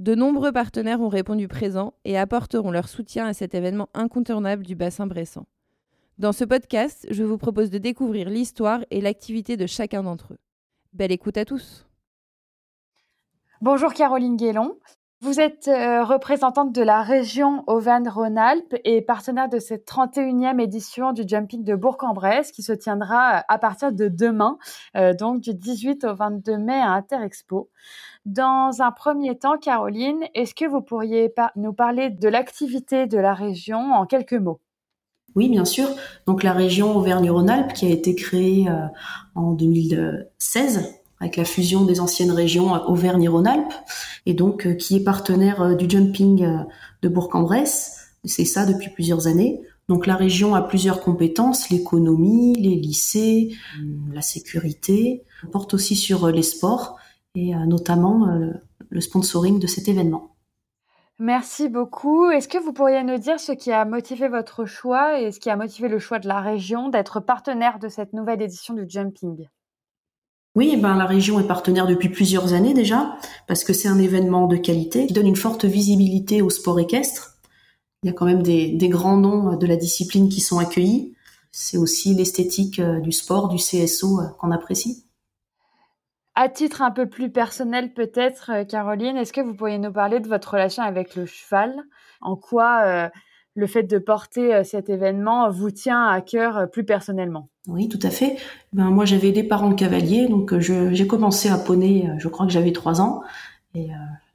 de nombreux partenaires ont répondu présents et apporteront leur soutien à cet événement incontournable du bassin bressant. Dans ce podcast, je vous propose de découvrir l'histoire et l'activité de chacun d'entre eux. Belle écoute à tous. Bonjour Caroline Guélon. Vous êtes euh, représentante de la région Auvergne-Rhône-Alpes et partenaire de cette 31e édition du Jumping de Bourg-en-Bresse qui se tiendra euh, à partir de demain, euh, donc du 18 au 22 mai à Interexpo. Dans un premier temps, Caroline, est-ce que vous pourriez nous parler de l'activité de la région en quelques mots? Oui, bien sûr. Donc la région Auvergne-Rhône-Alpes qui a été créée en 2016 avec la fusion des anciennes régions Auvergne-Rhône-Alpes, et donc euh, qui est partenaire euh, du jumping euh, de Bourg-en-Bresse. C'est ça depuis plusieurs années. Donc la région a plusieurs compétences, l'économie, les lycées, la sécurité, on porte aussi sur les sports et notamment le sponsoring de cet événement. Merci beaucoup. Est-ce que vous pourriez nous dire ce qui a motivé votre choix et ce qui a motivé le choix de la région d'être partenaire de cette nouvelle édition du jumping? Oui, ben la région est partenaire depuis plusieurs années déjà, parce que c'est un événement de qualité qui donne une forte visibilité au sport équestre. Il y a quand même des, grands noms de la discipline qui sont accueillis. C'est aussi l'esthétique euh, du sport, du CSO euh, qu'on apprécie. À titre un peu plus personnel peut-être, euh, Caroline, est-ce que vous pourriez nous parler de votre relation avec le cheval? En quoi le fait de porter euh, cet événement vous tient à cœur euh, plus personnellement Oui, tout à fait. Ben, moi, j'avais des parents cavaliers, donc euh, j'ai commencé à poney, je crois que j'avais trois ans, et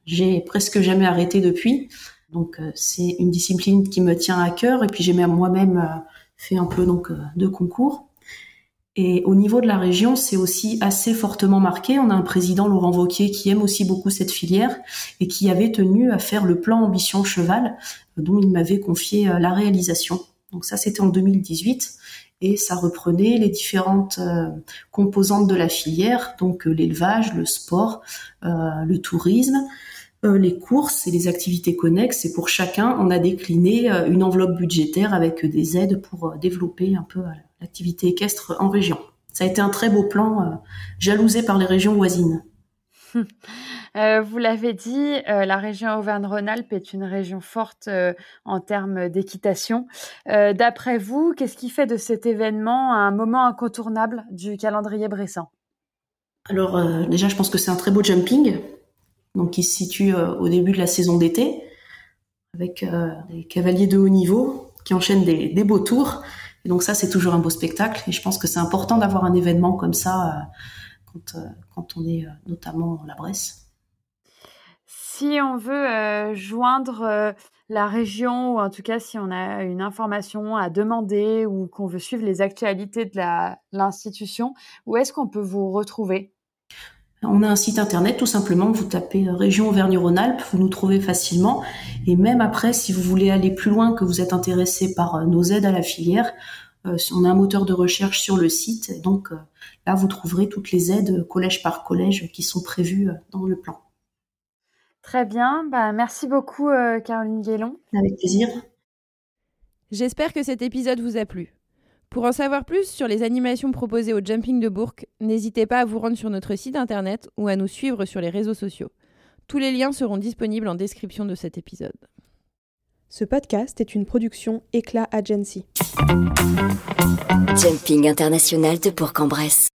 j'ai presque jamais arrêté depuis. Donc, c'est une discipline qui me tient à cœur, et puis j'ai moi-même fait un peu donc de concours. Et au niveau de la région, c'est aussi assez fortement marqué. On a un président, Laurent Vauquier, qui aime aussi beaucoup cette filière et qui avait tenu à faire le plan Ambition Cheval, dont il m'avait confié euh, la réalisation. Donc ça, c'était en 2018 et ça reprenait les différentes euh, composantes de la filière, donc euh, l'élevage, le sport, le tourisme, les courses et les activités connexes. Et pour chacun, on a décliné une enveloppe budgétaire avec des aides pour développer un peu l'activité équestre en région. Ça a été un très beau plan, euh, jalousé par les régions voisines. Euh, vous l'avez dit, euh, la région Auvergne-Rhône-Alpes est une région forte en termes d'équitation. D'après vous, qu'est-ce qui fait de cet événement un moment incontournable du calendrier bressant Alors déjà, je pense que c'est un très beau jumping, donc qui se situe au début de la saison d'été, avec des cavaliers de haut niveau qui enchaînent des beaux tours. Et donc ça, c'est toujours un beau spectacle. Et je pense que c'est important d'avoir un événement comme ça euh, quand, euh, quand, on est euh, notamment la Bresse. Si on veut joindre la région, ou en tout cas si on a une information à demander ou qu'on veut suivre les actualités de l'institution, où est-ce qu'on peut vous retrouver? On a un site internet, tout simplement, vous tapez Région Auvergne-Rhône-Alpes, vous nous trouvez facilement. Et même après, si vous voulez aller plus loin, que vous êtes intéressé par nos aides à la filière, euh, on a un moteur de recherche sur le site. Donc euh, là, vous trouverez toutes les aides collège par collège qui sont prévues euh, dans le plan. Très bien. Bah, merci beaucoup, Caroline Guélon. Avec plaisir. J'espère que cet épisode vous a plu. Pour en savoir plus sur les animations proposées au Jumping de Bourg, n'hésitez pas à vous rendre sur notre site internet ou à nous suivre sur les réseaux sociaux. Tous les liens seront disponibles en description de cet épisode. Ce podcast est une production Éclat Agency. Jumping international de Bourg-en-Bresse.